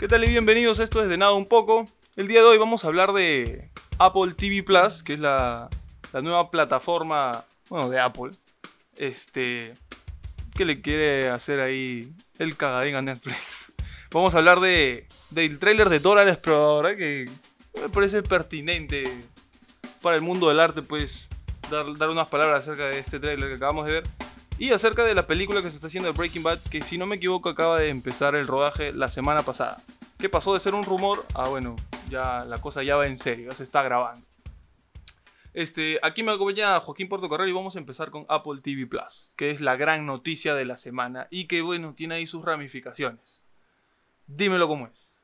¿Qué tal y bienvenidos? Esto es de nada un poco. El día de hoy vamos a hablar de Apple TV Plus, que es la, nueva plataforma, bueno, de Apple. Este, ¿qué le quiere hacer ahí el cagadín a Netflix? Vamos a hablar de, del tráiler de Dora la Exploradora, que me parece pertinente para el mundo del arte, pues, dar, dar unas palabras acerca de este tráiler que acabamos de ver. Y acerca de la película que se está haciendo de Breaking Bad, que si no me equivoco acaba de empezar el rodaje la semana pasada. ¿Qué pasó de ser un rumor? Ah, bueno, ya la cosa ya va en serio, ya se está grabando. Este, aquí me acompaña Joaquín Portocarrero y vamos a empezar con Apple TV Plus, que es la gran noticia de la semana y que, bueno, tiene ahí sus ramificaciones. Dímelo cómo es.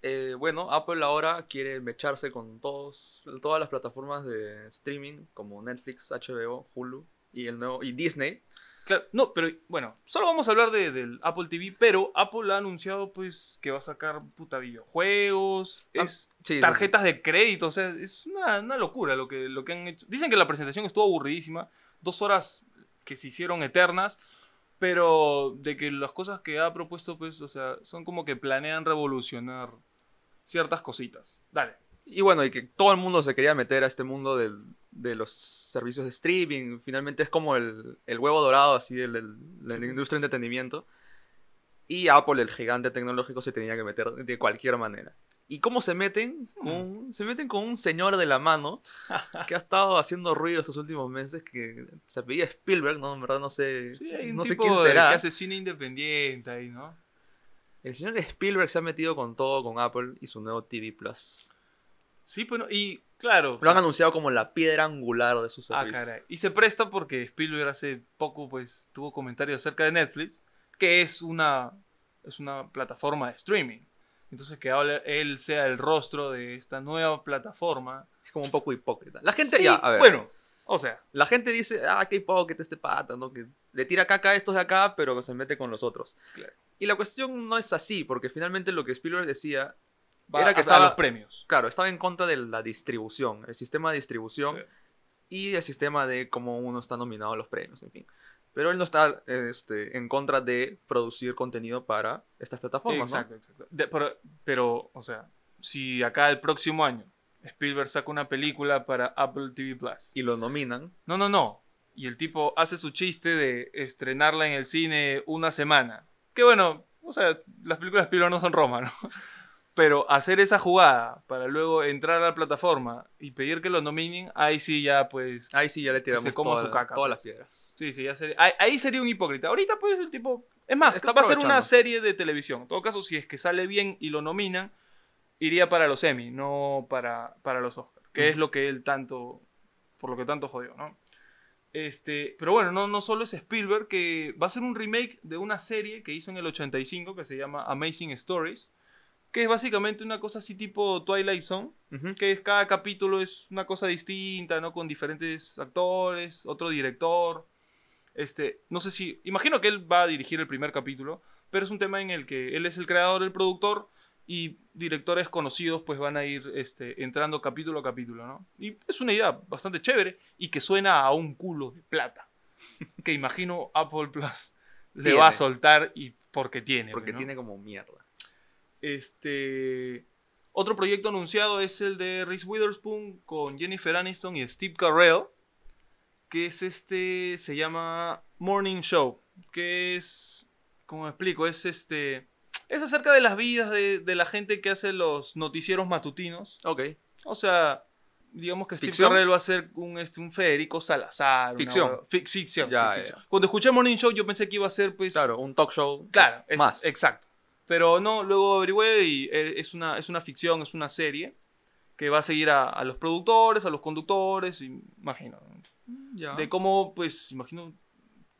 Eh, bueno, Apple ahora quiere mecharse con todos, todas las plataformas de streaming como Netflix, HBO, Hulu y, el nuevo, y Disney. Claro, no, pero bueno, solo vamos a hablar de, del Apple TV, pero Apple ha anunciado pues que va a sacar puta videojuegos, Ah, es sí, sí, tarjetas de crédito, o sea, es una, una locura lo que, lo que han hecho. Dicen que la presentación estuvo aburridísima, dos horas que se hicieron eternas, pero de que las cosas que ha propuesto pues, o sea, son como que planean revolucionar ciertas cositas. Dale. Y bueno, y que todo el mundo se quería meter a este mundo del- de los servicios de streaming. Finalmente es como el, el huevo dorado así de la industria de entretenimiento. Y Apple, el gigante tecnológico, se tenía que meter de cualquier manera. ¿Y cómo se meten? Con- se meten con un señor de la mano que ha estado haciendo ruido estos últimos meses, que se apellida Spielberg, ¿no? En verdad no sé, Sí, hay un no sé quién será. que hace cine independiente ahí, ¿no? El señor Spielberg se ha metido con todo con Apple y su nuevo TV Plus. Sí, bueno, y claro. Lo han anunciado como la piedra angular de su Ah, servicio. caray. Y se presta porque Spielberg hace poco pues tuvo comentarios acerca de Netflix, que es una, es una plataforma de streaming. Entonces que ahora él sea el rostro de esta nueva plataforma. Es como un poco hipócrita. La gente Sí, ya, a ver. Bueno, o sea, La gente dice, ah, qué hipócrita este pata, ¿no? Que le tira caca a estos de acá, pero se mete con los otros. Claro. Y la cuestión no es así, porque finalmente lo que Spielberg decía, va Era que a- estaba- a los premios. claro, estaba en contra de la distribución, el sistema de distribución Sí. y el sistema de cómo uno está nominado a los premios, en fin. Pero él no está este, en contra de producir contenido para estas plataformas, ¿no? Exacto, exacto. De- pero, pero, o sea, si acá el próximo año Spielberg saca una película para Apple TV Plus. Y lo nominan. No, no, no. Y el tipo hace su chiste de estrenarla en el cine una semana. Que bueno, o sea, las películas de Spielberg no son Roma, ¿no? Pero hacer esa jugada para luego entrar a la plataforma y pedir que lo nominen, ahí sí ya pues... Ahí sí ya le tiramos se coma toda su caca, todas pues. las piedras. Sí, sí, ya sería... Ahí, ahí sería un hipócrita. Ahorita pues el tipo... Es más, Está va a ser una serie de televisión. En todo caso, si es que sale bien y lo nominan, iría para los Emmy, no para, para los Oscars. Que es Ujú. lo que él tanto... Por lo que tanto jodió, ¿no? Este, pero bueno, no, no solo es Spielberg, que va a ser un remake de una serie que hizo en el 85 que se llama Amazing Stories, que es básicamente una cosa así tipo Twilight Zone, que es cada capítulo es una cosa distinta, ¿no? Con diferentes actores, otro director. Este, no sé si, imagino que él va a dirigir el primer capítulo, pero es un tema en el que él es el creador, el productor y directores conocidos pues van a ir este, entrando capítulo a capítulo, ¿no? Y es una idea bastante chévere y que suena a un culo de plata, que imagino Apple Plus le va a soltar y porque tiene. Porque ¿no? tiene como mierda. Este. Otro proyecto anunciado es el de Reese Witherspoon con Jennifer Aniston y Steve Carell. Que es este. Se llama Morning Show. Que es. ¿Cómo me explico? Es este. Es acerca de las vidas de, de la gente que hace los noticieros matutinos. Ok. O sea. Digamos que Steve ¿Ficción? Carell va a ser un, este, un Federico Salazar. Ficción. fic- ficción, Ya, sí, ya. ficción. Cuando escuché Morning Show, yo pensé que iba a ser, pues. Claro, un talk show. Claro, es, más. exacto. Pero no, luego averigüé y eh, es una, es una ficción, es una serie que va a seguir a, a los productores, a los conductores, imagino. Ya. De cómo, pues, imagino,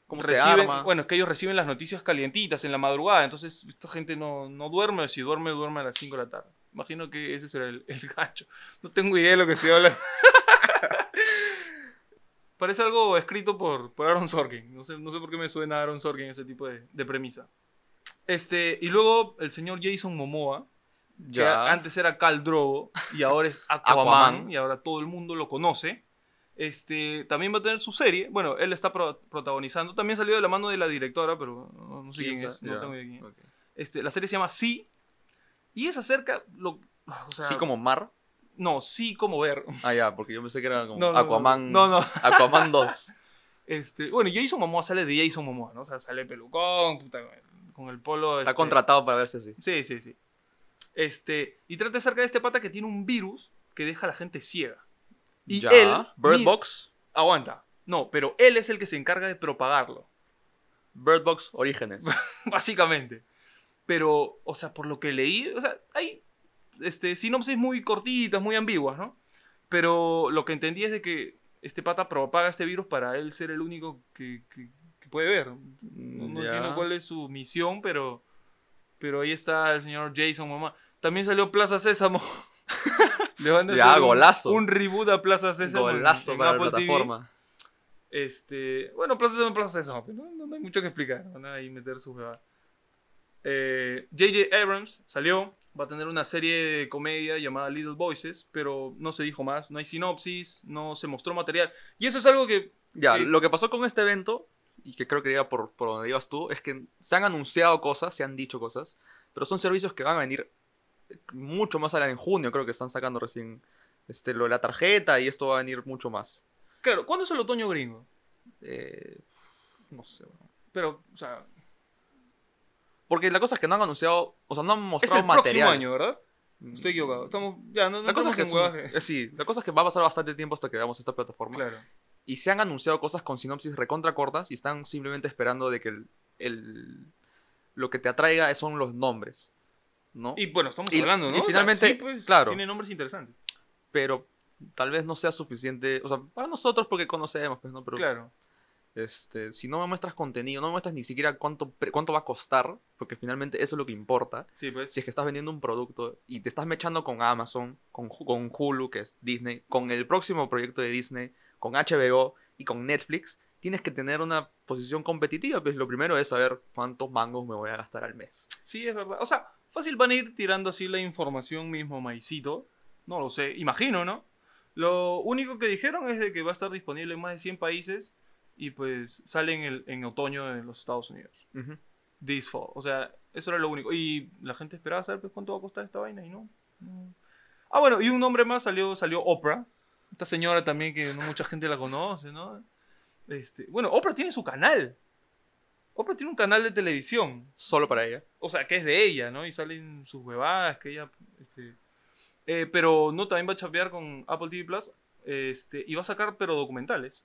Cómo se reciben, arma. bueno, es que ellos reciben las noticias calientitas en la madrugada, entonces esta gente no, no duerme, si duerme, duerme a las 5 de la tarde. Imagino que ese será el, el gancho. No tengo idea de lo que estoy hablando. Parece algo escrito por, por Aaron Sorkin. No sé, no sé por qué me suena a Aaron Sorkin ese tipo de, de premisa. Este, y luego el señor Jason Momoa, que Ya. antes era Cal Drogo y ahora es Aquaman, Aquaman. y ahora todo el mundo lo conoce. Este, también va a tener su serie. Bueno, él está pro- protagonizando. También salió de la mano de la directora, pero no, no sé quién, ¿Quién es. No tengo idea quién. Este, la serie se llama Sí. Y es acerca. Lo, o sea, sí, como mar. No, sí como ver. Ah, ya, porque yo pensé que era como no, Aquaman. No, no. Aquaman 2. Este, bueno, Jason Momoa sale de Jason Momoa, ¿no? O sea, sale pelucón, puta, con el- polo. Está este, contratado para verse así. Sí, sí, sí. Este, y trata acerca de este pata que tiene un virus que deja a la gente ciega. Y Ya. él. Bird mi- Box. Aguanta. No, pero él es el que se encarga de propagarlo. Bird Box Orígenes. básicamente. Pero, o sea, por lo que leí, o sea, hay este, sinopsis muy cortitas, muy ambiguas, ¿no? Pero lo que entendí es de que este pata propaga este virus para él ser el único que puede ver. No, no entiendo cuál es su misión, pero, pero ahí está el señor Jason Mamá. También salió Plaza Sésamo. Le van a Ya, hacer un- golazo. Un, reboot a Plaza Sésamo. en- Golazo en para la Apple TV. plataforma. Este, bueno, Plaza Sésamo, Plaza Sésamo, pero no, no hay mucho que explicar, van a ahí meter su jugada. Eh, J.J. Abrams salió, va a tener una serie de comedia llamada Little Voices, pero no se dijo más, no hay sinopsis, no se mostró material. Y eso es algo que, Ya, que- lo que pasó con este evento, y que creo que iba por, por donde ibas tú, es que se han anunciado cosas, se han dicho cosas, pero son servicios que van a venir mucho más adelante. En junio creo que están sacando recién este, lo de la tarjeta y esto va a venir mucho más. claro, ¿cuándo es el otoño gringo? Eh, no sé. bueno. Pero, o sea, Porque la cosa es que no han anunciado, o sea, no han es mostrado el material. próximo año, ¿verdad? Estoy equivocado. Estamos, ya, no, no La cosa, es que, es eh, sí, la cosa es que va a pasar bastante tiempo hasta que veamos esta plataforma. Claro. Y se han anunciado cosas con sinopsis recontra cortas y están simplemente esperando de que el, el- lo que te atraiga son los nombres. ¿no? Y bueno, estamos Y- hablando, ¿no? y O sea, finalmente, sí, pues, claro. Tiene nombres interesantes. Pero tal vez no sea suficiente. O sea, para nosotros porque conocemos, pues, ¿no? Pero Claro. este, si no me muestras contenido, no me muestras ni siquiera cuánto, cuánto va a costar, porque finalmente eso es lo que importa. Sí, pues. Si es que estás vendiendo un producto y te estás mechando con Amazon, con, con Hulu, que es Disney, con el próximo proyecto de Disney, con HBO y con Netflix, tienes que tener una posición competitiva. Pues lo primero es saber cuántos mangos me voy a gastar al mes. Sí, es verdad. O sea, fácil van a ir tirando así la información mismo, Maicito. No lo sé, imagino, ¿no? Lo único que dijeron es de que va a estar disponible en más de 100 países y pues sale en, el, en otoño en los Estados Unidos. Ujú. This fall. O sea, eso era lo único. Y la gente esperaba saber pues, cuánto va a costar esta vaina y no. no. Ah, bueno, y un nombre más salió, salió Oprah. Esta señora también que no mucha gente la conoce, ¿no? Este, bueno, Oprah tiene su canal. Oprah tiene un canal de televisión Solo para ella. o sea, que es de ella, ¿no? Y salen sus huevadas, que ella, este, eh, pero no, también va a chapear con Apple TV Plus, este, y va a sacar, pero documentales.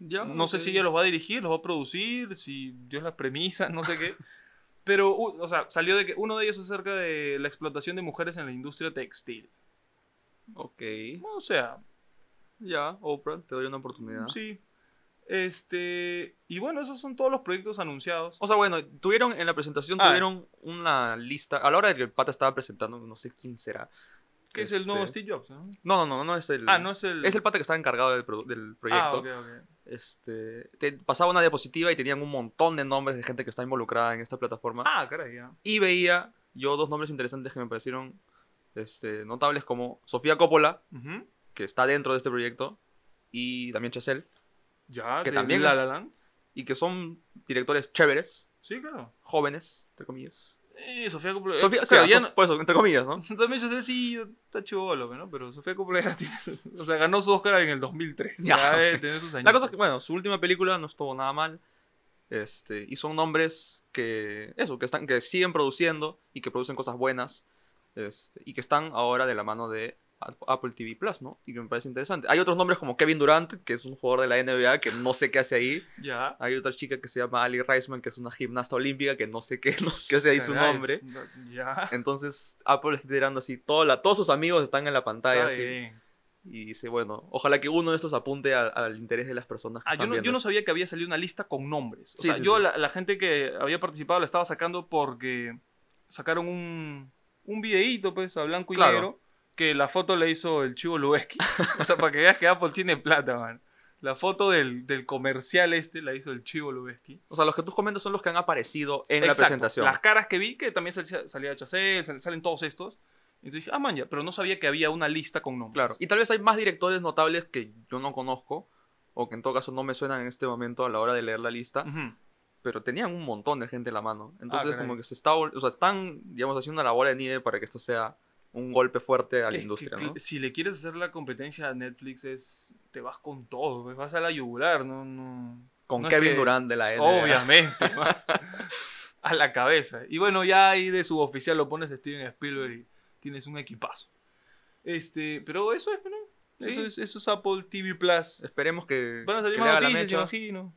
Ya, no sé si ella los va a dirigir, los va a producir, si Dios las premisa, no sé qué. Pero, o sea, salió de que uno de ellos es acerca de la explotación de mujeres en la industria textil. Ok. O sea, Ya, Oprah, te doy una oportunidad. sí. Este, y bueno, esos son todos los proyectos anunciados. O sea, bueno, tuvieron en la presentación, Ah. tuvieron una lista. A la hora de que el pata estaba presentando, no sé quién será. Que es el nuevo Este, Steve Jobs, ¿no? No, no, no, no es el. Ah, no es el... Es el pata que estaba encargado del, produ- del proyecto. Ah, ok, ok. este, te pasaba una diapositiva y tenían un montón de nombres de gente que está involucrada en esta plataforma. Ah, caray, ya. Y veía yo dos nombres interesantes que me parecieron este, notables como Sofía Coppola, Ujú. Que está dentro de este proyecto, y también Chazelle, Ya, Que de también- La La Land. y que son directores chéveres, Sí, claro. jóvenes, entre comillas. Eh, Sofía Coppola. Sofía, eh, o sea, claro, ya so- no- por eso, entre comillas, ¿no? También sé sí está chivolo, ¿no? Pero Sofía Coppola tiene su- O sea, ganó su Oscar en el 2003. Ya, Ya, tener sus años. La cosa es que, bueno, su última película no estuvo nada mal. Este, y son nombres que, eso, que, están, que siguen produciendo y que producen cosas buenas. Este, y que están ahora de la mano de Apple TV Plus, ¿no? Y que me parece interesante. Hay otros nombres como Kevin Durant, que es un jugador de la NBA que no sé qué hace ahí. Ya. Hay otra chica que se llama Ali Reisman, que es una gimnasta olímpica que no sé qué, no, qué hace ahí su nombre. Ya. Entonces Apple está tirando así, toda la- todos sus amigos están en la pantalla. Así, y dice, bueno, ojalá que uno de estos apunte al, al interés de las personas que Ah, yo no, yo sabía que había salido una lista con nombres. O Sí, sea, sí, yo sí. La, la gente que había participado la estaba sacando porque sacaron un, un videíto, pues, a blanco y Claro. negro, que la foto le hizo el Chivo Lubeski. o sea, para que veas que Apple tiene plata, man. La foto del, del comercial este la hizo el Chivo Lubeski. O sea, los que tú comentas son los que han aparecido en la presentación. Las caras que vi, que también salía, salía Chacel, sal- salen todos estos. Entonces dije, ah, man, ya, pero no sabía que había una lista con nombres. Claro. Y tal vez hay más directores notables que yo no conozco, o que en todo caso no me suenan en este momento a la hora de leer la lista. Ujú. pero tenían un montón de gente en la mano. Entonces, caray. como que se está, o sea, están, digamos, haciendo una bola de nieve para que esto sea un golpe fuerte a la Es industria, ¿no? Si le quieres hacer la competencia a Netflix, es, te vas con todo, pues, vas a la yugular, no, no, Con no es Kevin que- Durant de la NBA. Obviamente, a la cabeza. Y bueno, ya ahí de suboficial lo pones a Steven Spielberg y tienes un equipazo. Este, pero eso es, ¿no? Sí. Eso es, eso es Apple TV Plus. Esperemos que, Van a salir más noticias, imagino.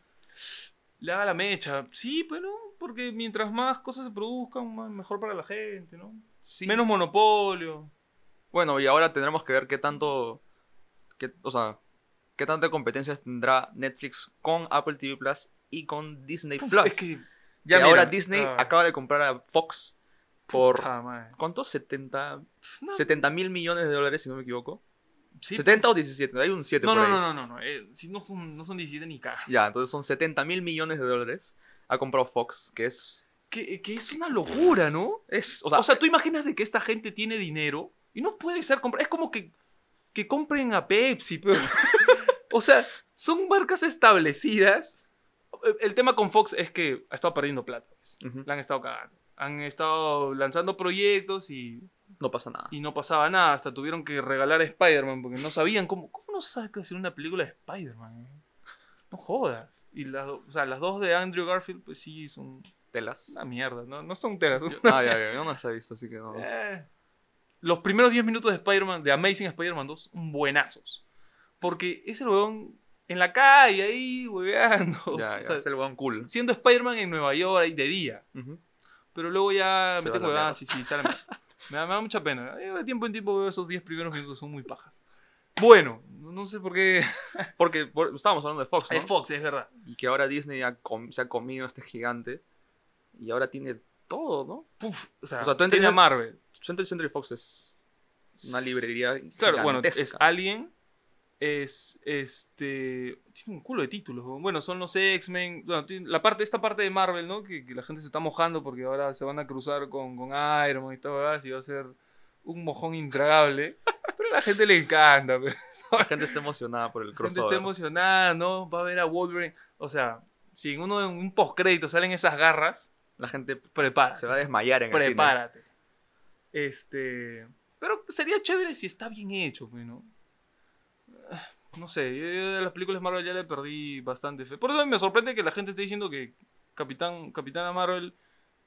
Le haga la mecha. Sí, pues no, porque mientras más cosas se produzcan, mejor para la gente, ¿no? Sí. Menos monopolio. Bueno, y ahora tendremos que ver qué tanto, qué, o sea, qué tanta competencia tendrá Netflix con Apple TV Plus y con Disney Uf, Plus. es que Ya mira, ahora Disney ah, acaba de comprar a Fox por puta. ¿cuánto? 70 No, 70 mil millones de dólares, si no me equivoco. sí, 70 o 17, hay un 7 No, por no, ahí. no, no, no, no. eh, si no son, no son 17 ni cagas. Ya, entonces son 70 mil millones de dólares. Ha comprado Fox, que es, Que, que es una locura, ¿no? es, o O sea, tú imaginas de que esta gente tiene dinero y no puede ser comprar. Es como que, que compren a Pepsi, pero. o sea, son marcas establecidas. El- El tema con Fox es que ha estado perdiendo plata. pues. La han estado cagando. Han estado lanzando proyectos y, no pasa nada. y no pasaba nada. Hasta tuvieron que regalar a Spider-Man porque no sabían cómo. ¿Cómo no sabes hacer una película de Spider-Man? No jodas. Y las, o sea, las dos de Andrew Garfield, pues sí, son Telas. una mierda, ¿no? No son telas. son Ah, ya, ya, yo no las he visto, así que no. eh, Los primeros 10 minutos de Spider-Man, de Amazing Spider-Man 2, son buenazos. Porque es el huevón en la calle, ahí, hueveando. Ya, o sea, es el weón cool. Siendo Spider-Man en Nueva York, ahí de día. Ujú. Pero luego ya Se va la huevadas, sí, sí, sale me, da, me da mucha pena. Yo de tiempo en tiempo veo esos 10 primeros minutos, son muy pajas. Bueno, no no sé por qué. Porque por- estábamos hablando de Fox, ¿no? Es Fox, es verdad. Y que ahora Disney ha com- se ha comido a este gigante. Y ahora tiene todo, ¿no? Puf, o sea, O sea, tú entiendes- a Marvel. Century Century Fox es una librería Claro, bueno, es. Alien, es este. Tiene un culo de títulos. ¿no? Bueno, son los X-Men. Bueno, la parte, esta parte de Marvel, ¿no? Que, que la gente se está mojando porque ahora se van a cruzar con, con Iron Man y todo, y va a ser un mojón intragable. Pero a la gente le encanta. Pero La gente está emocionada por el la gente está crossover. emocionada, ¿no? Va a ver a Wolverine. O sea, si en uno en un postcrédito salen esas garras, La gente prepárate. se va a desmayar en el cine. Prepárate. Este. Pero sería chévere si está bien hecho, ¿no? No sé, yo, de las películas Marvel ya le perdí bastante fe. Por eso me sorprende que la gente esté diciendo que Capitán, Capitana Marvel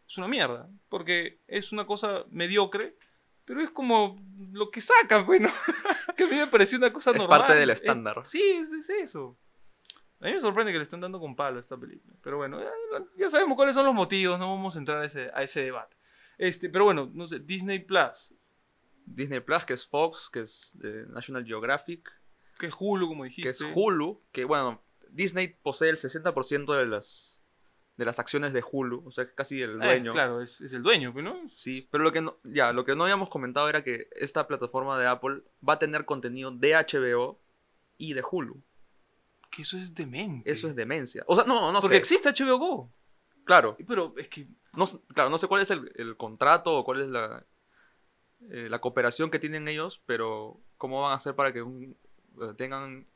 es una mierda. Porque es una cosa mediocre, pero es como lo que saca, pues, ¿no? que a mí me pareció una cosa Es normal. parte del Es- estándar. sí, es, es eso. A mí me sorprende que le estén dando con palo a esta película. Pero bueno, ya, ya sabemos cuáles son los motivos, no vamos a entrar a ese, a ese debate. Este, pero bueno, no sé, Disney Plus, Disney Plus, que es Fox, que es National Geographic, que es Hulu, como que dijiste. es Hulu, que bueno, Disney posee el 60% de las, de las acciones de Hulu, o sea, casi el Eh, dueño. claro, es, es el dueño, ¿no? Sí, pero lo que no, ya, lo que no habíamos comentado era que esta plataforma de Apple va a tener contenido de HBO y de Hulu. Que eso es demente. Eso es demencia. O sea, no, no Porque sé. existe HBO Go. Claro, Pero es que no, claro, no sé cuál es el, el contrato o cuál es la, eh, la cooperación que tienen ellos, pero cómo van a hacer para que un- eh, tengan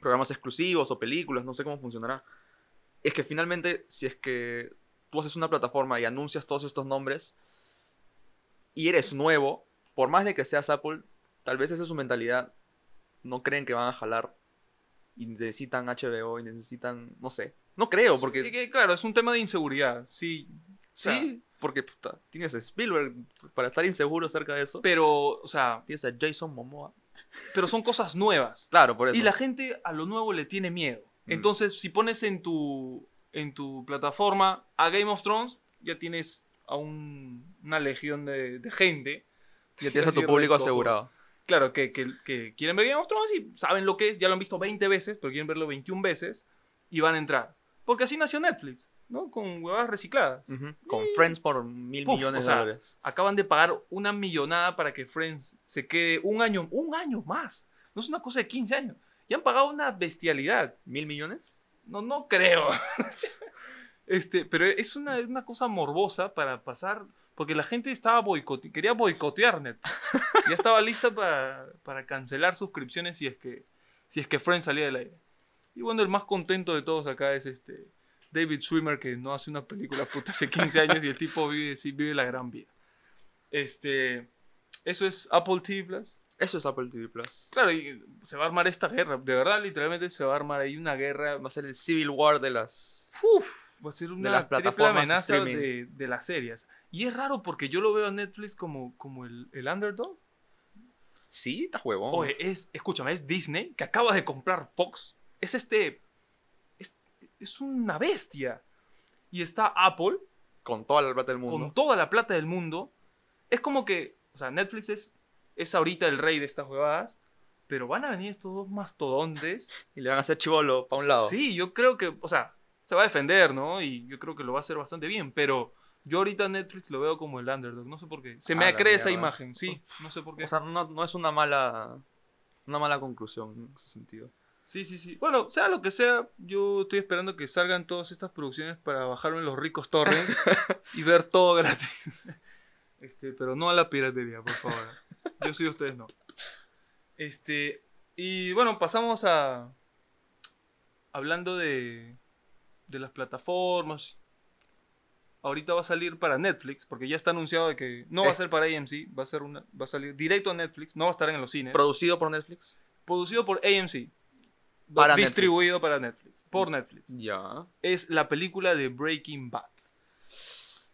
programas exclusivos o películas, no sé cómo funcionará. Es que finalmente, si es que tú haces una plataforma y anuncias todos estos nombres y eres nuevo, por más de que seas Apple, tal vez esa es su mentalidad. No creen que van a jalar y necesitan HBO y necesitan, no sé. No creo, porque que, claro, es un tema de inseguridad. Sí. Sí, o sea, porque puta, tienes a Spielberg para estar inseguro acerca de eso. pero, o sea, Tienes a Jason Momoa. pero son cosas nuevas. Claro, por eso. Y la gente a lo nuevo le tiene miedo. Mm. Entonces, si pones en tu, en tu plataforma a Game of Thrones, ya tienes a un- una legión de, de gente. ya tienes a tu público recojo. asegurado. Claro, que, que- que quieren ver Game of Thrones y saben lo que es, ya lo han visto 20 veces, pero quieren verlo 21 veces y van a entrar. Porque así nació Netflix, ¿no? Con huevadas recicladas. Con Friends por mil Puf, millones o sea, de dólares. Acaban de pagar una millonada para que Friends se quede un año, un año más. No es una cosa de 15 años. Ya han pagado una bestialidad. ¿Mil millones? No, no creo. este, pero es una, una cosa morbosa para pasar. Porque la gente estaba boicote, quería boicotear Netflix. ya estaba lista para, para cancelar suscripciones si es que si es que Friends salía del aire. Y bueno, el más contento de todos acá es este David Schwimmer que no hace una película puta hace 15 años y el tipo vive, sí, vive la gran vida. Este, eso es Apple TV Plus. Eso es Apple TV Plus. Claro, y se va a armar esta guerra. De verdad, literalmente se va a armar ahí una guerra. Va a ser el Civil War de las. Uf, va a ser una las triple amenaza de, de las series. Y es raro porque yo lo veo a Netflix como, como el, el underdog. Sí, está huevón. Oye, es, escúchame, es Disney que acaba de comprar Fox. Es este. Es, es una bestia. Y está Apple con toda la plata del mundo. con toda la plata del mundo. Es como que. O sea, Netflix es, es ahorita el rey de estas huevadas. Pero van a venir estos dos mastodontes. Y le van a hacer chivolo para un lado. Sí, yo creo que. O sea, se va a defender, ¿no? Y yo creo que lo va a hacer bastante bien. Pero yo ahorita Netflix lo veo como el underdog. No sé por qué. Se me A la cree esa imagen, sí. No sé por qué. O sea, no, no es una mala. Una mala conclusión en ese sentido. Sí, sí, sí. Bueno, sea lo que sea, yo estoy esperando que salgan todas estas producciones para bajarme los ricos torrents y ver todo gratis. Este, pero no a la piratería, por favor. Yo soy ustedes no. Este, y bueno, pasamos a hablando de de las plataformas. Ahorita va a salir para Netflix, porque ya está anunciado de que no va a Eh. ser para AMC, va a ser una, va a salir directo a Netflix, no va a estar en los cines. Producido por Netflix. producido por AMC. Para distribuido para Netflix. Por Netflix. Ya. Es la película de Breaking Bad.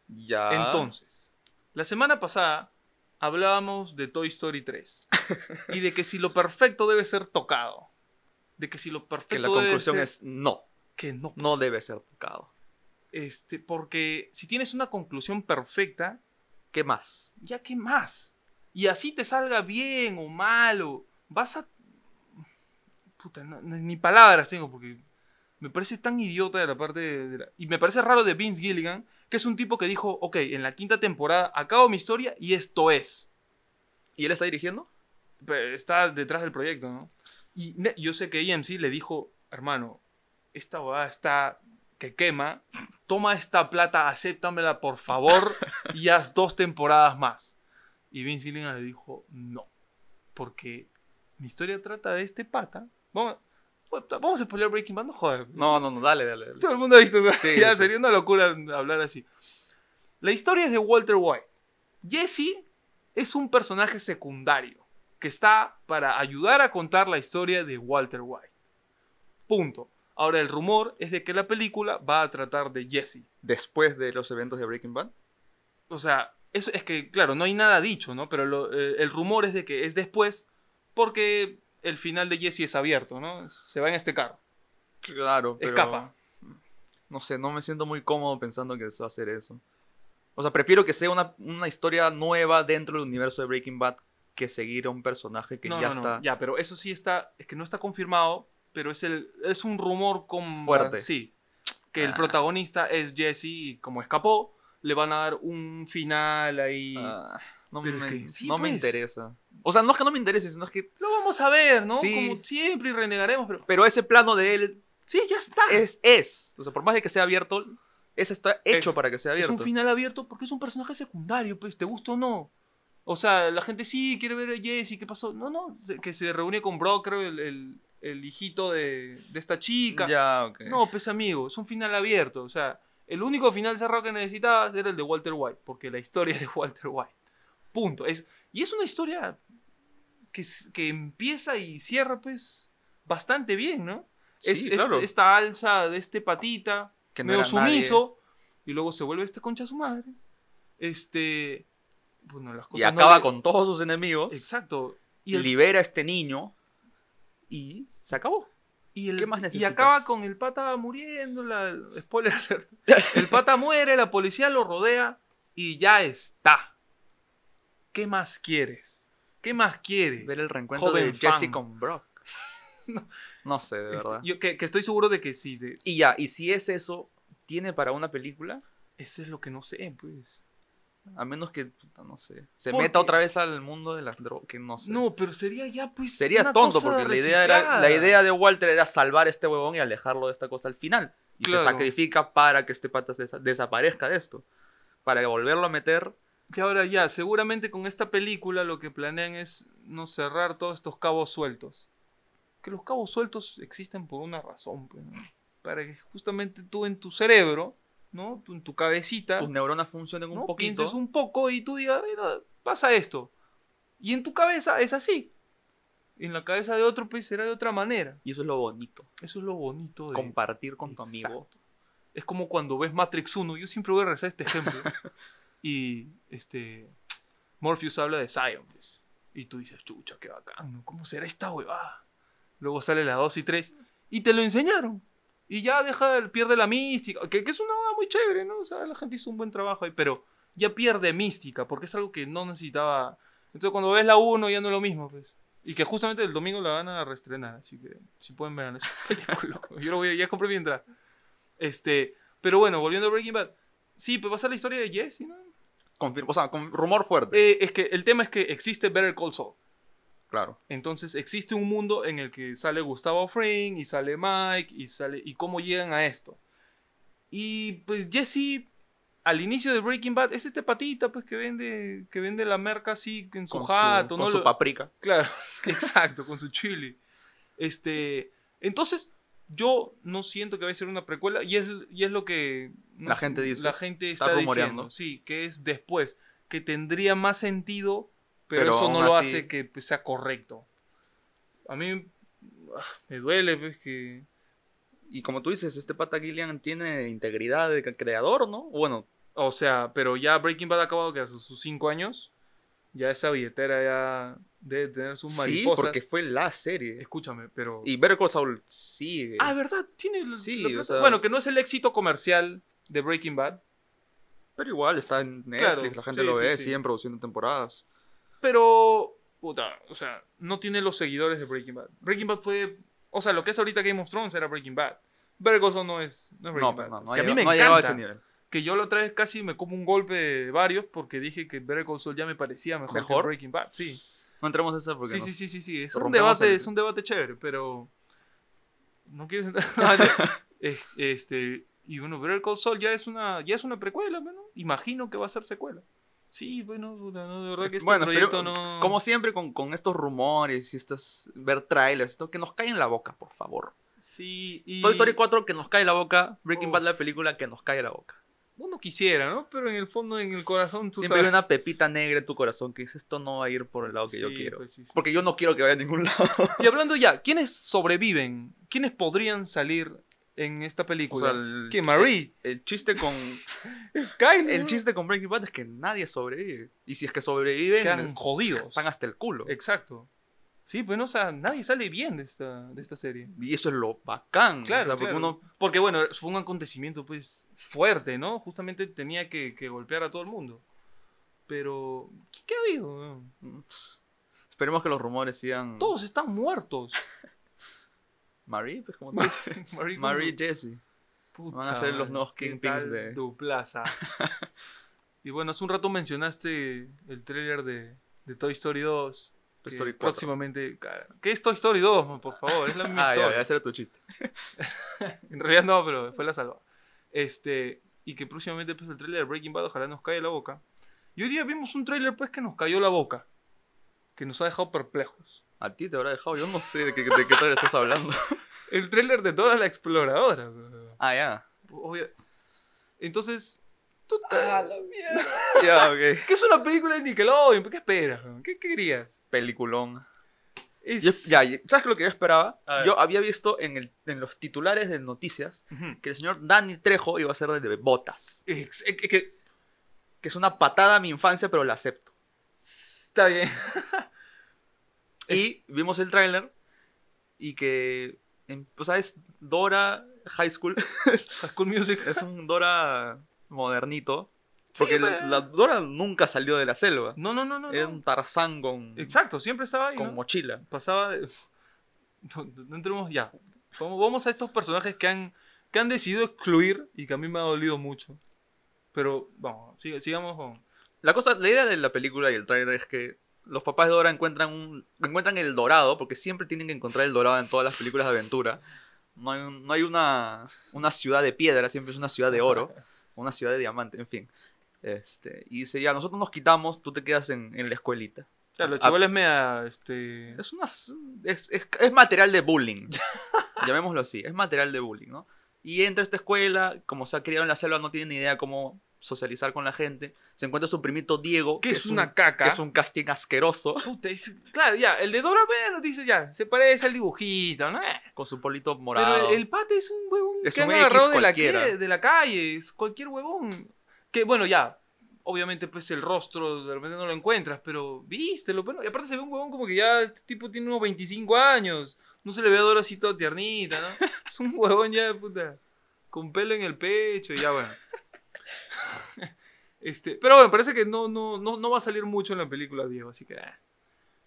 Ya. Entonces, la semana pasada hablábamos de Toy Story 3. y de que si lo perfecto debe ser tocado. De que si lo perfecto Que la debe conclusión ser- es no. Que no. No debe ser tocado. Este, porque si tienes una conclusión perfecta, ¿Qué más? ya qué más. Y así te salga bien o mal o vas a puta, no- ni palabras tengo porque me parece tan idiota de la parte de, la- y me parece raro de Vince Gilligan, que es un tipo que dijo, ok, en la quinta temporada acabo mi historia y esto es. ¿Y él está dirigiendo? Está detrás del proyecto, ¿no? Y yo sé que AMC le dijo, hermano, esta boda está que quema, toma esta plata, acéptamela por favor y haz dos temporadas más. Y Vince Gilligan le dijo, no, porque mi historia trata de este pata. Vamos, vamos a spoiler Breaking Bad, no joder. No, no, no, dale, dale. dale. Todo el mundo ha visto eso. Sí, ya sí. sería una locura hablar así. La historia es de Walter White. Jesse es un personaje secundario que está para ayudar a contar la historia de Walter White. Punto. Ahora el rumor es de que la película va a tratar de Jesse. Después de los eventos de Breaking Bad. O sea, eso es que, claro, no hay nada dicho, ¿no? Pero lo- eh, el rumor es de que es después porque el final de Jesse es abierto, ¿no? Se va en este carro. Claro, pero... Escapa. No sé, no me siento muy cómodo pensando que se va a hacer eso. O sea, prefiero que sea una, una historia nueva dentro del universo de Breaking Bad que seguir a un personaje que no, ya no, no, está... Ya, pero eso sí está, es que no está confirmado, pero es el es un rumor con Fuerte. Sí, que el Ah. protagonista es Jesse y como escapó, le van a dar un final ahí. Ah, no Pero me, es que sí, no me pues. interesa. O sea, no es que no me interese, sino es que... Lo vamos a ver, ¿no? Sí. Como siempre y renegaremos, pero Pero ese plano de él sí, ya está. es, es. O sea, por más de que sea abierto, ese está hecho Es- para que sea Es abierto. un final abierto porque es un personaje secundario, pues, te gusta o no. O sea, la gente sí quiere ver a Jesse, ¿qué pasó? No, no, que se reúne con Brock, creo, el, el- el hijito de, de esta chica. Ya. No, pues amigo, es un final abierto. O sea, el único final cerrado que necesitabas era el de Walter White, porque la historia es de Walter White. Punto. Es, y es una historia que, que empieza y cierra, pues, bastante bien, ¿no? es Sí, claro. esta alza de este patita, Que no medio nadie. sumiso, y luego se vuelve este concha a su madre. Este. Bueno, las Y cosas no acaba con todos sus enemigos. Exacto. Y Y el libera a este niño. Y se acabó. Y, el- ¿Qué más y necesitas? acaba con el pata muriendo, la, spoiler alert. El pata muere, la policía lo rodea y ya está. ¿Qué más quieres? ¿Qué más quieres? Ver el reencuentro joven de Jesse con Brock. no sé, de Este, verdad. yo que, que estoy seguro de que sí. de- Y ya, y si es eso, ¿tiene para una película? ese es lo que no sé, pues. A menos que, puta, no sé, se Porque- meta otra vez al mundo de las drogas, que no sé. No, pero sería ya, pues. Sería una tonto, cosa porque la idea, era, la idea de Walter era salvar a este huevón y alejarlo de esta cosa al final. Y Claro. se sacrifica para que este pata desa- desaparezca de esto. Para volverlo a meter. Que ahora ya, seguramente con esta película lo que planean es no cerrar todos estos cabos sueltos. Que los cabos sueltos existen por una razón, pues, ¿no? para que justamente tú en tu cerebro, ¿no? Tú en tu cabecita, Tus neuronas funcionen un ¿no? poquito. pienses un poco y tú digas, mira, pasa esto. Y en tu cabeza es así. En la cabeza de otro, pues será de otra manera. Y eso es lo bonito. Eso es lo bonito de... Compartir con tu amigo. Es como cuando ves Matrix 1. Yo siempre voy a rezar este ejemplo. y este. Morpheus habla de Zion, pues. Y tú dices, chucha, qué bacán. ¿Cómo será esta huevada? Luego sale la 2 y 3. Y te lo enseñaron. Y ya deja, pierde la mística. Que, que es una muy chévere, ¿no? O sea, la gente hizo un buen trabajo ahí. Pero ya pierde mística. Porque es algo que no necesitaba. Entonces cuando ves la 1 ya no es lo mismo, pues. Y que justamente el domingo la van a reestrenar. Así que si pueden ver esa película. Yo lo voy a, ya compré mi entrada. Este, pero bueno, volviendo a Breaking Bad. Sí, pues va a ser la historia de Jesse, ¿no? Confirmo, o sea, con rumor fuerte. Eh, es que el tema es que existe Better Call Saul. claro. Entonces existe un mundo en el que sale Gustavo Fring y sale Mike y sale y cómo llegan a esto. Y pues Jesse al inicio de Breaking Bad es este patita pues que vende que vende la merca así en su Con jato, su, ¿no? con su paprika. Claro, exacto, con su chili. Este, entonces yo no siento que va a ser una precuela y es, y es lo que no La gente dice. La gente Está está, diciendo, sí, que es después, que tendría más sentido, pero, Pero eso no lo así- hace que pues, sea correcto. A mí ah, me duele pues que Y como tú dices, este pata Gillian tiene integridad de creador, ¿no? Bueno, o sea, pero ya Breaking Bad ha acabado que a sus sus cinco años ya esa billetera ya debe tener sus sí, mariposas. porque fue la serie. Escúchame, pero Y Better Call Saul sigue. Ah, ¿verdad? Tiene Sí, la o sea- Bueno, que no es el éxito comercial de Breaking Bad, Pero igual está en Netflix, Claro, la gente sí, lo sí, ve, sí. siguen produciendo temporadas. pero puta, o sea, no tiene los seguidores de Breaking Bad. Breaking Bad fue, o sea, lo que es ahorita Game of Thrones era Breaking Bad. Saul no es, no es Breaking No, Bad. pero no, Es no, que a mí me no a encanta ese nivel. que yo la otra vez casi me como un golpe de varios porque dije que Better Call Saul ya me parecía mejor, ¿Mejor? que Breaking Bad. Sí. No entremos en eso porque Sí, no. sí, sí, sí, sí, es un debate, es un debate chévere, pero no quieres entrar. Este, y bueno, Better Call Saul ya es una ya es una precuela, ¿no? Imagino que va a ser secuela. Sí, bueno, no, de verdad que este bueno, pero proyecto no como siempre con, con estos rumores y estas ver trailers, esto que nos cae en la boca, por favor. Sí, y Toy Story 4 que nos cae en la boca, Breaking. Bad la película que nos cae en la boca. uno quisiera, ¿no? Pero en el fondo en el corazón tú Siempre hay sabes. una pepita negra en tu corazón que dice esto no va a ir por el lado que yo quiero. pues, sí, sí. Porque yo no quiero que vaya a ningún lado. Y hablando ya, ¿quiénes sobreviven? ¿Quiénes podrían salir en esta O película? sea, el, ¿Qué? Marie, el chiste con Skyler. el chiste con Breaking Bad es que nadie sobrevive. Y si es que sobreviven, quedan jodidos. están hasta el culo. Exacto. Sí, pues no, o sea, nadie sale bien de esta, de esta serie. Y eso es lo bacán. Claro, o sea, porque claro. uno Porque bueno, fue un acontecimiento pues fuerte, ¿no? Justamente tenía que, que golpear a todo el mundo. Pero, ¿qué, qué ha habido? Mm, Esperemos que los rumores sigan. Todos están muertos. Marie, pues como. Marie, Marie y Jesse. Puta van a ser los nuevos ¿qué Kingpins de- tu plaza. y bueno, hace un rato mencionaste el tráiler de, de Toy Story 2. Toy Story 4. próximamente. ¿Qué es Toy Story 2? man? Por favor, es la misma Ah, ya, historia. ya, ese era tu chiste. En realidad no, pero fue la salva. Este, y que próximamente pues, el trailer de Breaking Bad ojalá nos caiga la boca. Y hoy día vimos un trailer pues que nos cayó la boca. Que nos ha dejado perplejos. A ti te habrá dejado. Yo no sé de qué, de qué estás hablando. El trailer de Dora la Exploradora. Ah, ya. Obvio. Entonces, tú te- Ah, la mierda. ya, ok. ¿qué es una película de Nickelodeon? ¿Qué esperas? ¿Qué, qué querías? Peliculón. Es... Yo- ya, ya, ¿sabes lo que yo esperaba? Yo había visto en, el, en los titulares de noticias Ujú. que el señor Danny Trejo iba a ser de Botas. Ex- eh, que- que- Que es una patada a mi infancia, pero la acepto. Está bien. Y vimos el tráiler y que, en- o sea, es Dora High School. High School Music. es un Dora modernito. Porque la, Dora nunca salió de la selva. No, no, no, no. Era un Tarzán con, Exacto, siempre estaba ahí. con ¿no? mochila. pasaba de... No, no entremos ya. Vamos, vamos a estos personajes que han, que han decidido excluir y que a mí me ha dolido mucho. Pero vamos, siga- sigamos con... La cosa, la idea de la película y el tráiler es que los papás de Dora encuentran un, encuentran el dorado, porque siempre tienen que encontrar el dorado en todas las películas de aventura. No hay, un- no hay una, una ciudad de piedra, siempre es una ciudad de oro, una ciudad de diamante, en fin. Este, y dice, ya, nosotros nos quitamos, tú te quedas en, en la escuelita. Claro, los me da, este... Es, una, es, es, es material de bullying. Llamémoslo así, es material de bullying, ¿no? Y entra a esta escuela, como se ha criado en la selva, no tiene ni idea cómo socializar con la gente. Se encuentra su primito Diego, Que es una un, caca. que es un casting asqueroso, Puta, es- claro, ya, el de Dora, bueno, dice ya, se parece al dibujito, ¿no? Eh, con su polito morado. Pero el pate es un huevón Es que un han agarrado de la, de la calle, es cualquier huevón. Que bueno, ya, obviamente pues el rostro de repente no lo encuentras, pero vístelo, bueno, y aparte se ve un huevón como que ya este tipo tiene unos 25 años, no se le ve a Dora así toda tiernita, ¿no? Es un huevón ya, puta, con pelo en el pecho y ya bueno. Este, pero bueno, parece que no, no, no, no va a salir mucho en la película, Diego, así que... ah.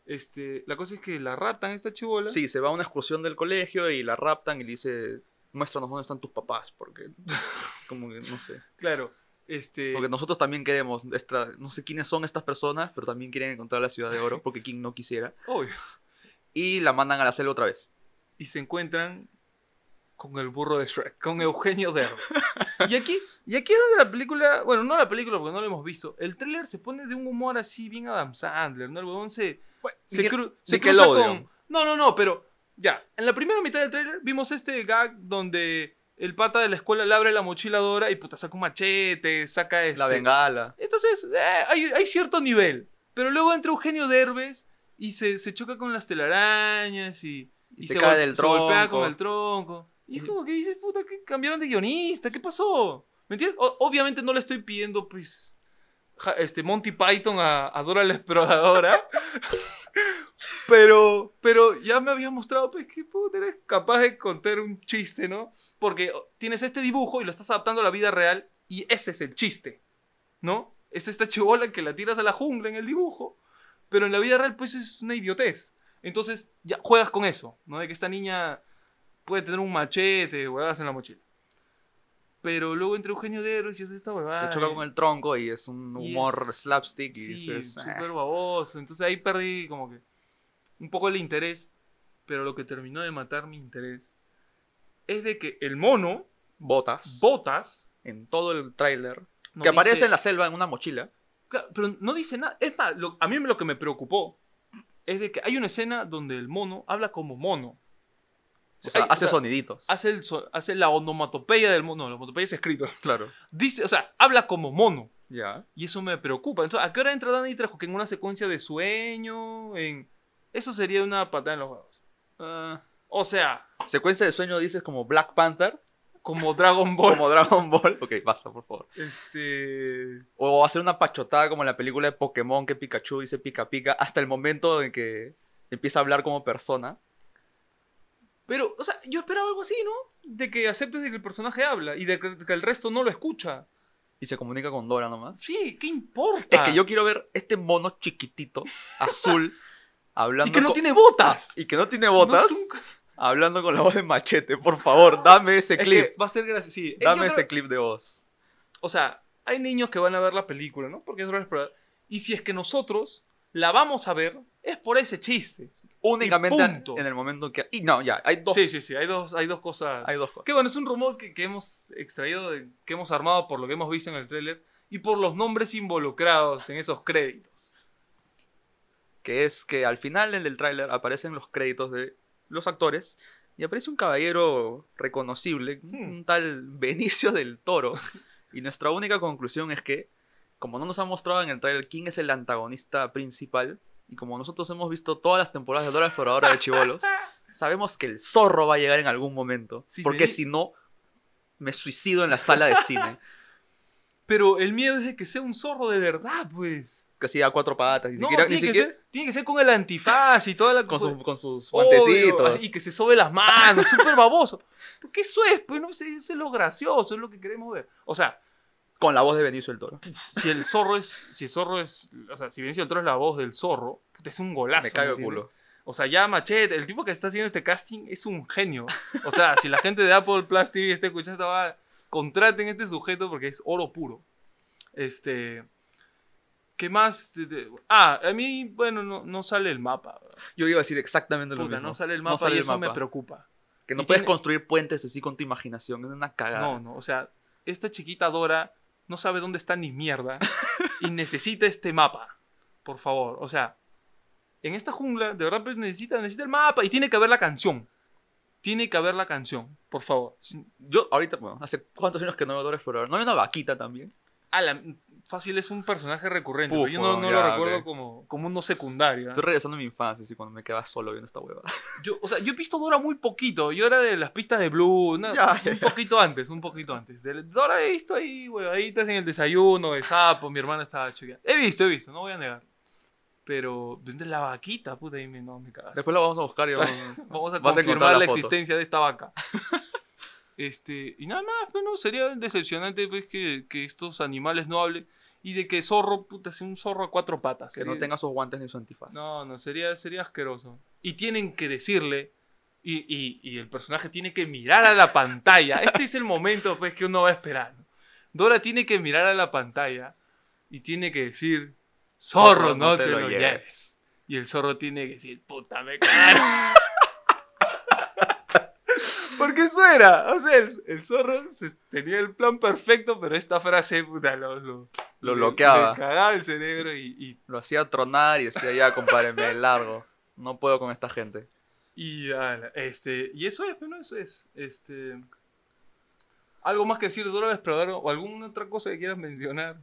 Este, la cosa es que la raptan esta chivola. Sí, se va a una excursión del colegio y la raptan y le dice, muéstranos dónde están tus papás, porque como que no sé. Claro. Este, Porque nosotros también queremos, esta- no sé quiénes son estas personas, pero también quieren encontrar la ciudad de oro, porque King no quisiera. obvio. Y la mandan a la selva otra vez. y se encuentran con el burro de Shrek, con Eugenio Derbez. y aquí, y aquí es donde la película, bueno, no la película porque no la hemos visto, el tráiler se pone de un humor así bien Adam Sandler, ¿no? El huevón se, se, cru- se cruza con... No, no, no, pero ya, en la primera mitad del tráiler vimos este gag donde el pata de la escuela le abre la mochila Dora y puta saca un machete, saca este... La bengala. Entonces, eh, hay, hay cierto nivel. Pero luego entra Eugenio Derbez y se, se choca con las telarañas y, Y se cae del se golpea con el tronco. Y es dices, puta, que cambiaron de guionista, ¿qué pasó? ¿Me entiendes? Obviamente no le estoy pidiendo, pues, este Monty Python a, Dora la exploradora. pero, pero ya me había mostrado, pues, que eres capaz de contar un chiste, ¿no? Porque tienes este dibujo y lo estás adaptando a la vida real y ese es el chiste, ¿no? Es esta chivola que la tiras a la jungla en el dibujo, pero en la vida real, pues, es una idiotez. Entonces, ya juegas con eso, ¿no? De que esta niña puede tener un machete, huevadas en la mochila. Pero luego entre Eugenio Derbez y hace esta huevada. Se choca con el tronco y es un Y humor es- slapstick y Sí, dices, "Ah". súper baboso. Entonces ahí perdí como que un poco el interés. Pero lo que terminó de matar mi interés es de que el mono, botas Botas, en todo el tráiler. no que aparece dice- en la selva en una mochila. Claro, pero no dice nada. Es más, lo- a mí lo que me preocupó es de que hay una escena donde el mono habla como mono. O sea, Hay- hace o sea, soniditos. Hace, el hace la onomatopeya del mono. La onomatopeya es escrito. Claro. Dice, o sea, habla como mono. Ya. Y eso me preocupa. Entonces, ¿a qué hora entra Danny Trejo? Que en una secuencia de sueño, en... Eso sería una patada en los huevos. Ah, O sea, secuencia de sueño dices como Black Panther, como Dragon Ball. como Dragon Ball. Ok, basta, por favor. Este... O hacer una pachotada como en la película de Pokémon que Pikachu dice pica pica hasta el momento en que empieza a hablar como persona. Pero, o sea, yo esperaba algo así, ¿no? De que aceptes de que el personaje habla y de que, el resto no lo escucha. Y se comunica con Dora nomás. Sí, ¿qué importa? Es que yo quiero ver este mono chiquitito, azul, hablando Y que no con- tiene botas. y que no tiene botas, No es un- hablando con la voz de machete. Por favor, dame ese Es clip. que va a ser gracioso. Sí, yo Dame creo- ese clip de voz. O sea, hay niños que van a ver la película, ¿no? Porque es Exploradora. Y si es que nosotros la vamos a ver, es por ese chiste. Únicamente en el momento que... Y no, ya, hay dos, Sí, sí, sí, hay dos, hay dos cosas. hay dos cosas. Que bueno, es un rumor que, que hemos extraído, de- que hemos armado por lo que hemos visto en el tráiler y por los nombres involucrados en esos créditos. Que es que al final en el tráiler aparecen los créditos de los actores y aparece un caballero reconocible, Hmm. un tal Benicio del Toro. Y nuestra única conclusión es que, como no nos han mostrado en el tráiler quién es el antagonista principal, y como nosotros hemos visto todas las temporadas de Dora Exploradora de Chivolos, sabemos que el zorro va a llegar en algún momento. Sí, porque si no, me suicido en la sala de cine. Pero el miedo es de que sea un zorro de verdad, pues. Que así a cuatro patas, ni No, siquiera, ni tiene, que siquiera ser, tiene que ser con el antifaz y toda la con, su- con sus guantecitos. Y que se sobe las manos, súper baboso. Porque eso es, pues, no sé, eso es lo gracioso, es lo que queremos ver. O sea, Con la voz de Benicio del Toro. si el zorro es, si el zorro es, o sea, si Benicio del Toro es la voz del zorro, es un golazo. Me cago ¿me el culo. O sea, ya Machete, el tipo que está haciendo este casting es un genio. O sea, si la gente de Apple Plus TV está escuchando va contraten a este sujeto porque es oro puro. Este. ¿Qué más? Ah, a mí, bueno, no, no sale el mapa. Yo iba a decir exactamente lo mismo. no sale el mapa sale y el eso me mapa. preocupa. Que no Y puedes tiene- construir puentes así con tu imaginación. Es una cagada. No, no, o sea, esta chiquita Dora no sabe dónde está ni mierda y necesita este mapa. Por favor, o sea, en esta jungla de verdad pues, necesita, necesita el mapa y tiene que haber la canción. tiene que haber la canción, por favor. Yo ahorita, bueno, hace cuántos años que no veo Dora Explorador. ¿No hay una vaquita también? Ah, la- fácil es un personaje recurrente, yo no, no ya, lo recuerdo como, como uno secundario. ¿ah? Estoy regresando a mi infancia, así, cuando me quedaba solo viendo esta hueva. Yo, o sea, yo he visto Dora muy poquito. Yo era de las pistas de Blue, un ya. poquito antes, un poquito antes. De Dora he visto ahí, huevaditas en el desayuno, de sapo, mi hermana estaba chequeando. He visto, he visto, no voy a negar. Pero, ¿dónde la vaquita? Puta, ahí me, no, me cagaste. Después la vamos a buscar y vamos, Vamos a confirmar la existencia de esta vaca. este, y nada más, pero no, sería decepcionante pues, que, que estos animales no hablen. Y de que zorro, puta, sea un zorro a cuatro patas. que no tenga sus guantes ni su antifaz. No, no, sería, sería asqueroso. Y tienen que decirle, y, y- y el personaje tiene que mirar a la pantalla. Este es el momento pues, que uno va a esperar. ¿no? Dora tiene que mirar a la pantalla y tiene que decir, zorro, no, te, lo lleves. Y el zorro tiene que decir, puta, me cagaron. Porque eso era. O sea, el, el zorro se- tenía el plan perfecto, pero esta frase, puta, lo, lo, Lo bloqueaba. Le cagaba el cerebro y, y Lo hacía tronar y decía, ya, compadre, me largo. No puedo con esta gente. Y, este, y eso es, bueno, eso es. Este, ¿Algo más que decir de la Exploradora o alguna otra cosa que quieras mencionar?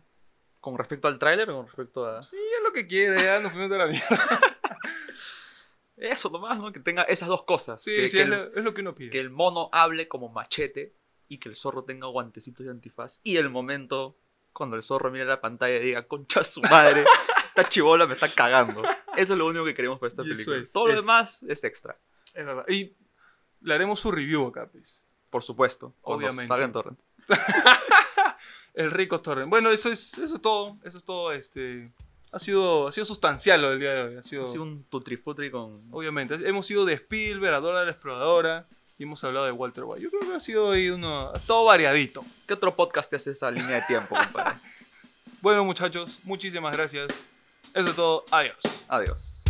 ¿Con respecto al tráiler o con respecto a...? Sí, es lo que quiere, ya nos fuimos de la mierda. Eso nomás, ¿no? Que tenga esas dos cosas. Sí, que, sí, que es, el, lo, es lo que uno pide. que el mono hable como machete y que el zorro tenga guantecitos de antifaz. Y el momento cuando el zorro mire la pantalla y diga, concha su madre, esta chibola me está cagando. Eso es lo único que queremos para esta Y película. es, Todo lo es. demás es extra. Es verdad. Y le haremos su review acá, pues. Por supuesto. Obviamente. salga en torrent. El rico Torrent. Bueno, eso es, eso es todo. Eso es todo. Este, ha, sido, ha sido sustancial lo del día de hoy. Ha sido, Ha sido un tutrifutri con... Obviamente. Hemos ido de Spielberg a Dora la Exploradora. Y hemos hablado de Walter White. Yo creo que ha sido ahí uno, todo variadito. ¿Qué otro podcast te hace esa línea de tiempo, compadre? Bueno, muchachos, muchísimas gracias. Eso es todo. Adiós. Adiós.